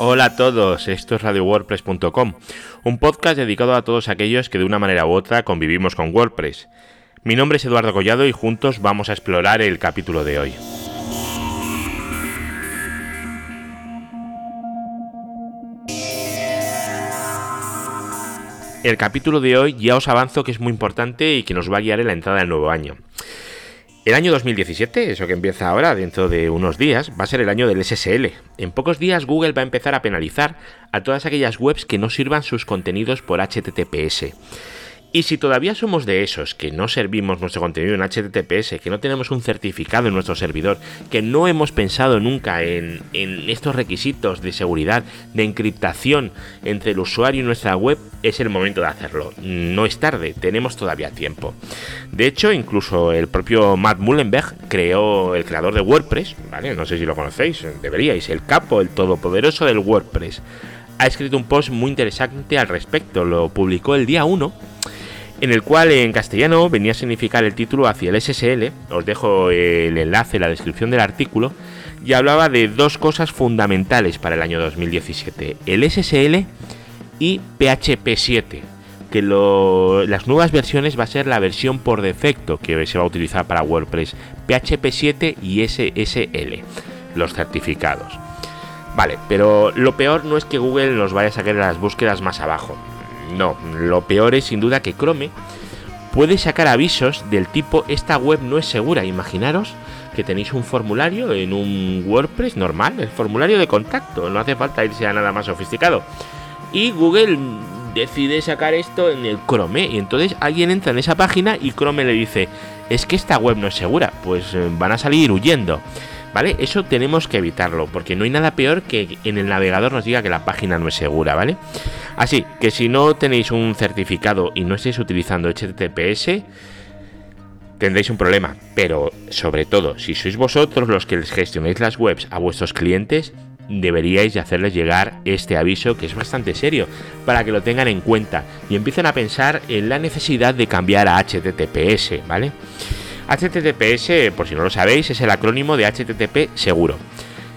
Hola a todos, esto es RadioWordPress.com, un podcast dedicado a todos aquellos que de una manera u otra convivimos con WordPress. Mi nombre es Eduardo Collado y juntos vamos a explorar el capítulo de hoy. El capítulo de hoy ya os avanzo que es muy importante y que nos va a guiar en la entrada del nuevo año. El año 2017, eso que empieza ahora, dentro de unos días, va a ser el año del SSL. En pocos días Google va a empezar a penalizar a todas aquellas webs que no sirvan sus contenidos por HTTPS. Y si todavía somos de esos que no servimos nuestro contenido en HTTPS, que no tenemos un certificado en nuestro servidor, que no hemos pensado nunca en, estos requisitos de seguridad, de encriptación entre el usuario y nuestra web, es el momento de hacerlo. No es tarde, tenemos todavía tiempo. De hecho, incluso el propio Matt Mullenberg creó el creador de WordPress, ¿vale? No sé si lo conocéis, deberíais, el capo, el todopoderoso del WordPress. Ha escrito un post muy interesante al respecto, lo publicó el día 1 en el cual en castellano venía a significar el título hacia el SSL, os dejo el enlace en la descripción del artículo, y hablaba de dos cosas fundamentales para el año 2017, el SSL y PHP 7, que las nuevas versiones va a ser la versión por defecto que se va a utilizar para WordPress, PHP 7 y SSL, los certificados. Vale, pero lo peor no es que Google nos vaya a sacar las búsquedas más abajo. No, lo peor es sin duda que Chrome puede sacar avisos del tipo esta web no es segura. Imaginaros que tenéis un formulario en un WordPress normal, el formulario de contacto, no hace falta irse a nada más sofisticado. Y Google decide sacar esto en el Chrome y entonces alguien entra en esa página y Chrome le dice, es que esta web no es segura, pues eh, van a salir huyendo. ¿Vale? Eso tenemos que evitarlo, porque no hay nada peor que en el navegador nos diga que la página no es segura, ¿vale? Así que si no tenéis un certificado y no estáis utilizando HTTPS, tendréis un problema. Pero sobre todo, si sois vosotros los que les gestionáis las webs a vuestros clientes, deberíais de hacerles llegar este aviso que es bastante serio para que lo tengan en cuenta y empiecen a pensar en la necesidad de cambiar a HTTPS, ¿vale? HTTPS, por si no lo sabéis, es el acrónimo de HTTP seguro.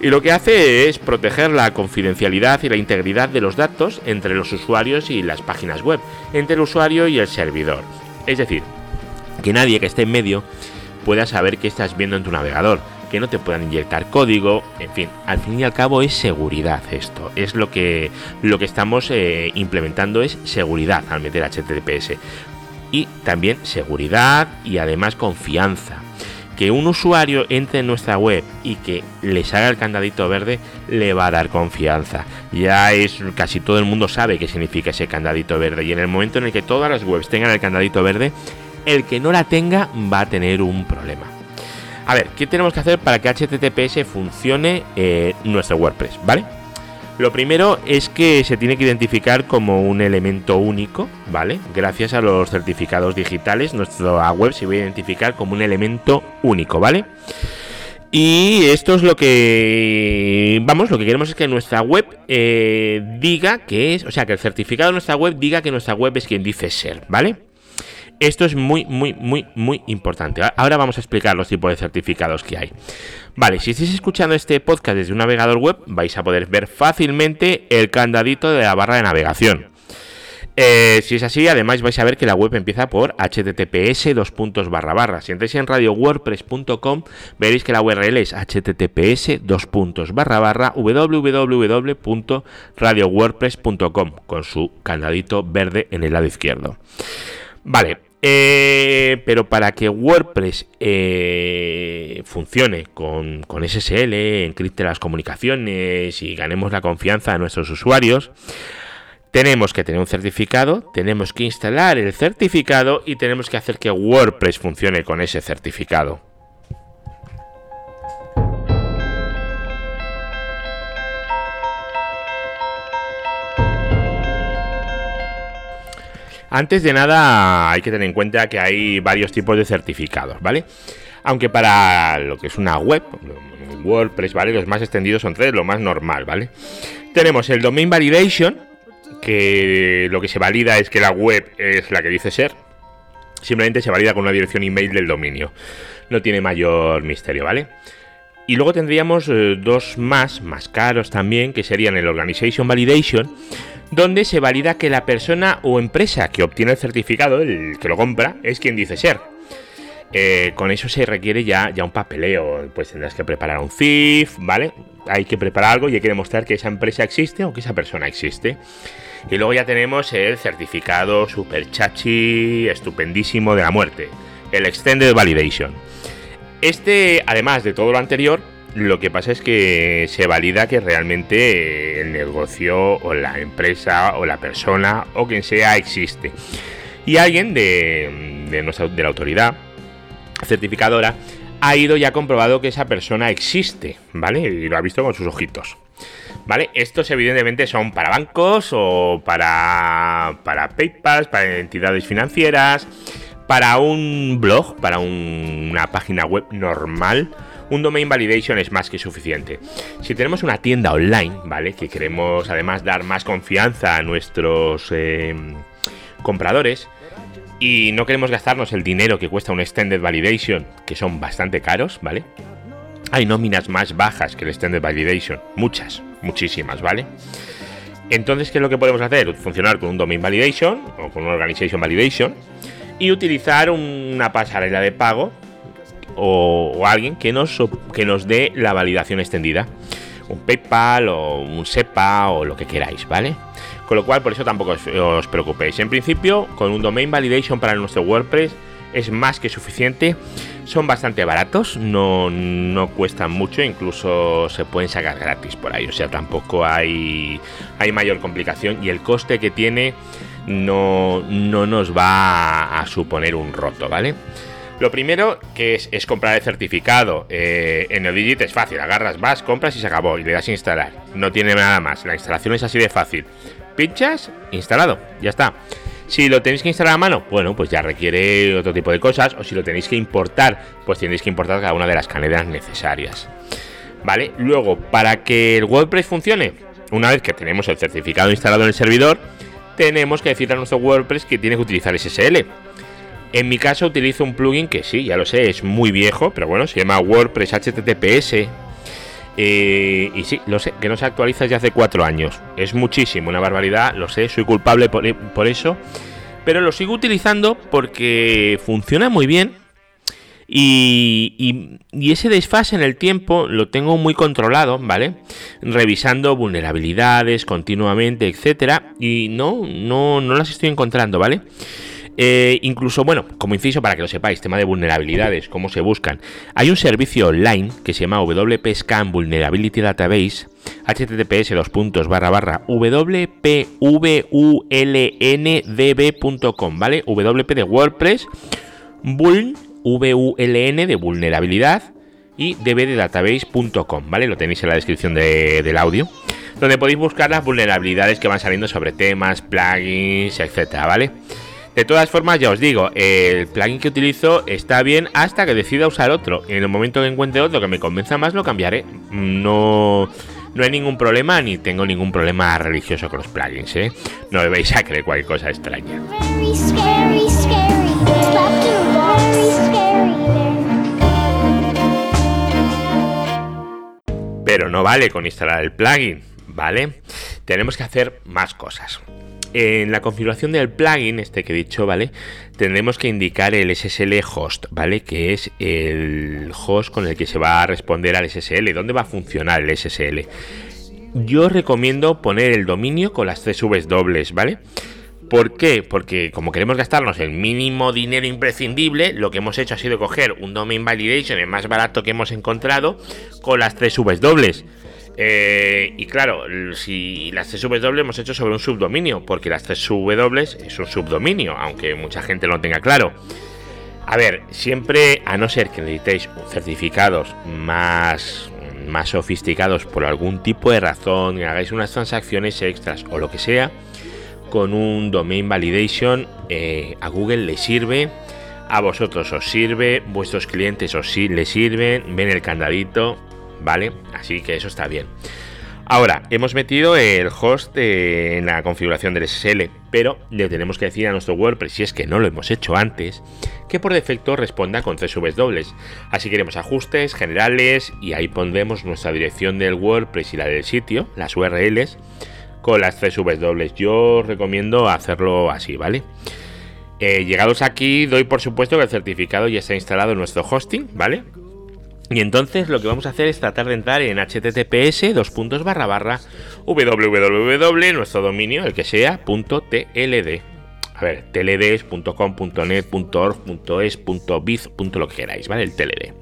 Y lo que hace es proteger la confidencialidad y la integridad de los datos entre los usuarios y las páginas web, entre el usuario y el servidor. Es decir, que nadie que esté en medio pueda saber qué estás viendo en tu navegador, que no te puedan inyectar código, en fin, al fin y al cabo es seguridad esto, es lo que, lo que estamos eh, implementando es seguridad al meter HTTPS y también seguridad y además confianza. Que un usuario entre en nuestra web y que le salga el candadito verde le va a dar confianza. Ya es casi todo el mundo sabe qué significa ese candadito verde y en el momento en el que todas las webs tengan el candadito verde, el que no la tenga va a tener un problema. A ver, ¿qué tenemos que hacer para que HTTPS funcione eh, nuestro WordPress? ¿Vale? Lo primero es que se tiene que identificar como un elemento único, ¿vale? Gracias a los certificados digitales, nuestra web se va a identificar como un elemento único, ¿vale? Y esto es lo que, vamos, lo que queremos es que nuestra web eh, diga que es, o sea, que el certificado de nuestra web diga que nuestra web es quien dice ser, ¿vale? Esto es muy, muy, muy, muy importante. Ahora vamos a explicar los tipos de certificados que hay. Vale, si estáis escuchando este podcast desde un navegador web, vais a poder ver fácilmente el candadito de la barra de navegación. Eh, si es así, además vais a ver que la web empieza por https dos. Si entráis en radiowordpress.com veréis que la URL es https dos puntos barra barra www.radiowordpress.com con su candadito verde en el lado izquierdo. Vale, eh, pero para que WordPress eh, funcione con, con, SSL, encripte las comunicaciones y ganemos la confianza de nuestros usuarios, tenemos que tener un certificado, tenemos que instalar el certificado y tenemos que hacer que WordPress funcione con ese certificado. Antes de nada, hay que tener en cuenta que hay varios tipos de certificados, ¿vale? Aunque para lo que es una web, WordPress, ¿vale? Los más extendidos son tres, lo más normal, ¿vale? Tenemos el Domain Validation, que lo que se valida es que la web es la que dice ser. Simplemente se valida con una dirección email del dominio. No tiene mayor misterio, ¿vale? Y luego tendríamos eh, dos más, más caros también, que serían el Organization Validation, donde se valida que la persona o empresa que obtiene el certificado, el que lo compra, es quien dice ser. Eh, con eso se requiere ya, ya un papeleo, pues tendrás que preparar un CIF, ¿vale? Hay que preparar algo y hay que demostrar que esa empresa existe o que esa persona existe. Y luego ya tenemos el certificado super chachi, estupendísimo de la muerte, el Extended Validation. Este, además de todo lo anterior, lo que pasa es que se valida que realmente el negocio o la empresa o la persona o quien sea existe. Y alguien de, de, nuestra, de la autoridad certificadora ha ido y ha comprobado que esa persona existe, ¿vale? Y lo ha visto con sus ojitos. ¿Vale? Estos evidentemente son para bancos o para, para PayPal, para entidades financieras, para un blog, para una página web normal. Un domain validation es más que suficiente. Si tenemos una tienda online, ¿vale? Que queremos además dar más confianza a nuestros eh, compradores, y no queremos gastarnos el dinero que cuesta un Extended Validation, que son bastante caros, ¿vale? Hay nóminas más bajas que el Extended Validation, muchas, muchísimas, ¿vale? Entonces, ¿qué es lo que podemos hacer? Funcionar con un Domain Validation o con un Organization Validation y utilizar una pasarela de pago o, alguien que nos, que nos dé la validación extendida. Un PayPal o un SEPA o lo que queráis, ¿vale? Con lo cual, por eso tampoco os, preocupéis. En principio, con un Domain Validation para nuestro WordPress es más que suficiente. Son bastante baratos, no, no cuestan mucho, incluso se pueden sacar gratis por ahí. O sea, tampoco hay, hay mayor complicación y el coste que tiene no, no nos va a, suponer un roto, ¿vale? Lo primero que es, comprar el certificado. Eh, en el Digit es fácil, agarras, vas, compras y se acabó y le das a instalar. No tiene nada más, la instalación es así de fácil pinchas, instalado, ya está. Si lo tenéis que instalar a mano, bueno, pues ya requiere otro tipo de cosas. O si lo tenéis que importar, pues tenéis que importar cada una de las cadenas necesarias. ¿Vale? Luego, para que el WordPress funcione, una vez que tenemos el certificado instalado en el servidor, tenemos que decirle a nuestro WordPress que tiene que utilizar SSL. En mi caso utilizo un plugin que sí, ya lo sé, es muy viejo, pero bueno, se llama WordPress HTTPS eh, y sí, lo sé, que no se actualiza desde hace cuatro años. Es muchísimo, una barbaridad, lo sé, soy culpable por, eso. Pero lo sigo utilizando porque funciona muy bien. Y, ese desfase en el tiempo lo tengo muy controlado, ¿vale? Revisando vulnerabilidades continuamente, etcétera. Y no, no, no las estoy encontrando, ¿vale? Eh, incluso, bueno, como inciso para que lo sepáis, tema de vulnerabilidades, cómo se buscan. Hay un servicio online que se llama WP Scan Vulnerability Database, https dos puntos barra barra wpvulndb.com, ¿vale? WP de WordPress, vuln, VULN de vulnerabilidad y db de database.com, ¿vale? Lo tenéis en la descripción del audio, donde podéis buscar las vulnerabilidades que van saliendo sobre temas, plugins, etcétera, ¿vale? De todas formas, ya os digo, el plugin que utilizo está bien hasta que decida usar otro. En el momento que encuentre otro que me convenza más, lo cambiaré. No, no hay ningún problema ni tengo ningún problema religioso con los plugins, ¿eh? No me vais a creer cualquier cosa extraña. Pero no vale con instalar el plugin, ¿vale? Tenemos que hacer más cosas en la configuración del plugin, este que he dicho, ¿vale? Tendremos que indicar el SSL host, ¿vale? Que es el host con el que se va a responder al SSL. ¿Dónde va a funcionar el SSL? Yo recomiendo poner el dominio con las tres Vs dobles, ¿vale? ¿Por qué? Porque como queremos gastarnos el mínimo dinero imprescindible, lo que hemos hecho ha sido coger un domain validation, el más barato que hemos encontrado, con las tres Vs dobles. Eh, y claro, si las W hemos hecho sobre un subdominio, porque las W es un subdominio, aunque mucha gente lo tenga claro. A ver, siempre, a no ser que necesitéis certificados más, más sofisticados por algún tipo de razón, y hagáis unas transacciones extras o lo que sea, con un domain validation eh, a Google le sirve, a vosotros os sirve, vuestros clientes os les sirven, ven el candadito, ¿vale? Así que eso está bien. Ahora, hemos metido el host en la configuración del SSL, pero le tenemos que decir a nuestro WordPress, si es que no lo hemos hecho antes, que por defecto responda con CSVs dobles. Así que iremos a ajustes, generales, y ahí pondremos nuestra dirección del WordPress y la del sitio, las URLs, con las CSVs dobles. Yo recomiendo hacerlo así, ¿vale? Eh, llegados aquí, doy por supuesto que el certificado ya está instalado en nuestro hosting, ¿vale? Y entonces lo que vamos a hacer es tratar de entrar en https dos puntos barra barra www nuestro dominio el que sea punto tld. A ver tld.com.net.org.es.biz lo que queráis vale el tld.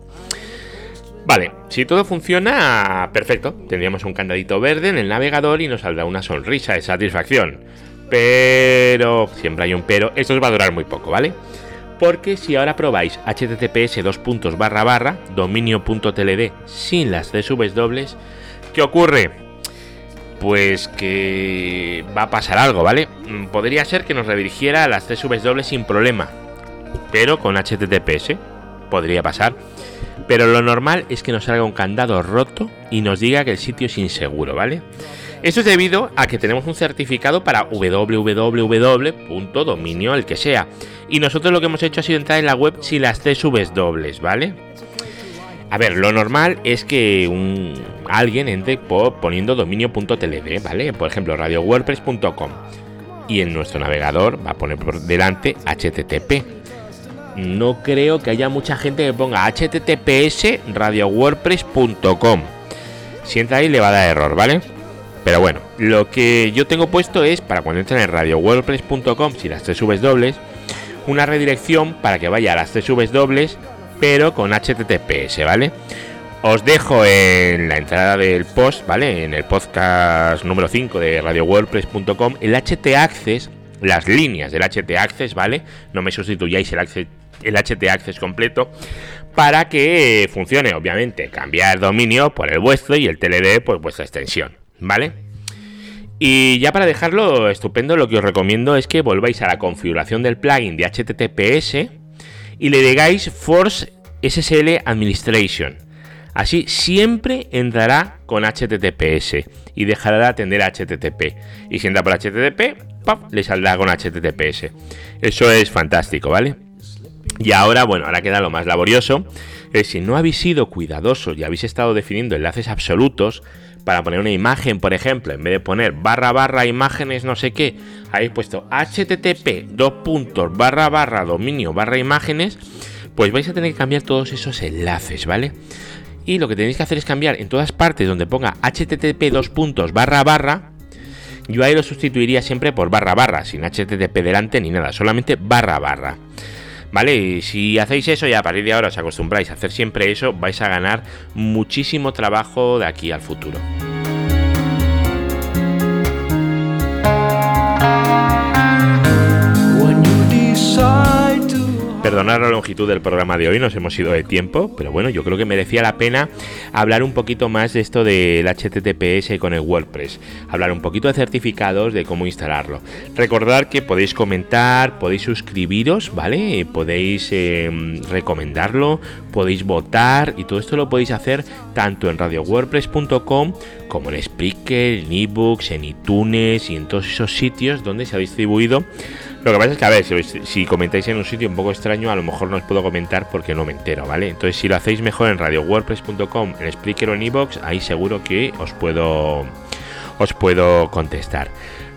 Vale si todo funciona perfecto. Tendríamos un candadito verde en el navegador y nos saldrá una sonrisa de satisfacción. Pero siempre hay un pero. Esto os va a durar muy poco vale porque si ahora probáis https dos puntos barra barra dominio.tld sin las CSVs dobles, ¿qué ocurre? Pues que va a pasar algo, ¿vale? Mm, podría ser que nos redirigiera a las CSVs dobles sin problema, pero con HTTPS podría pasar. Pero lo normal es que nos salga un candado roto y nos diga que el sitio es inseguro, ¿vale? Eso es debido a que tenemos un certificado para www.dominio, el que sea. Y nosotros lo que hemos hecho ha sido entrar en la web sin las CSVs dobles, ¿vale? A ver, lo normal es que un, alguien entre poniendo dominio.tld, ¿vale? Por ejemplo, radiowordpress.com. Y en nuestro navegador va a poner por delante HTTP. No creo que haya mucha gente que ponga https radiowordpress.com. Si entra ahí le va a dar error, ¿vale? Pero bueno, lo que yo tengo puesto es para cuando entren en radiowordpress.com, si las CSVs dobles, una redirección para que vaya a las CSVs dobles, pero con HTTPS, ¿vale? Os dejo en la entrada del post, ¿vale? En el podcast número 5 de radiowordpress.com, el HT Access, las líneas del HT Access, ¿vale? No me sustituyáis el, el HT Access completo, para que funcione, obviamente, cambiar dominio por el vuestro y el TLD por vuestra extensión. ¿Vale? Y ya para dejarlo estupendo, lo que os recomiendo es que volváis a la configuración del plugin de HTTPS y le digáis Force SSL Administration. Así siempre entrará con HTTPS y dejará de atender HTTP. Y si entra por HTTP, le saldrá con HTTPS. Eso es fantástico, ¿vale? Y ahora, bueno, ahora queda lo más laborioso. Si no habéis sido cuidadosos y habéis estado definiendo enlaces absolutos, para poner una imagen, por ejemplo, en vez de poner barra barra imágenes no sé qué, habéis puesto http dos puntos barra barra dominio barra imágenes, pues vais a tener que cambiar todos esos enlaces, ¿vale? Y lo que tenéis que hacer es cambiar en todas partes donde ponga http dos puntos barra barra, yo ahí lo sustituiría siempre por barra barra, sin http delante ni nada, solamente barra barra. ¿Vale? Y si hacéis eso y a partir de ahora os acostumbráis a hacer siempre eso, vais a ganar muchísimo trabajo de aquí al futuro. Perdonar la longitud del programa de hoy, nos hemos ido de tiempo, pero bueno, yo creo que merecía la pena hablar un poquito más de esto del HTTPS con el WordPress, hablar un poquito de certificados, de cómo instalarlo. Recordad que podéis comentar, podéis suscribiros, ¿vale? Podéis em, recomendarlo, podéis votar y todo esto lo podéis hacer tanto en radiowordpress.com como en Spreaker, en ebooks, en iTunes y en todos esos sitios donde se ha distribuido lo que pasa es que, a ver, si, comentáis en un sitio un poco extraño, a lo mejor no os puedo comentar porque no me entero, ¿vale? Entonces, si lo hacéis mejor en radiowordpress.com, en Spreaker o en iBox, ahí seguro que os puedo, os puedo contestar.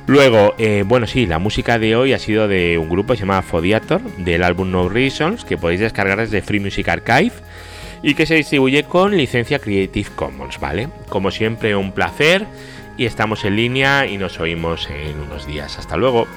Luego, eh, bueno, sí, la música de hoy ha sido de un grupo que se llama Fodiator, del álbum No Reasons, que podéis descargar desde Free Music Archive y que se distribuye con licencia Creative Commons, ¿vale? Como siempre, un placer y estamos en línea y nos oímos en unos días. Hasta luego.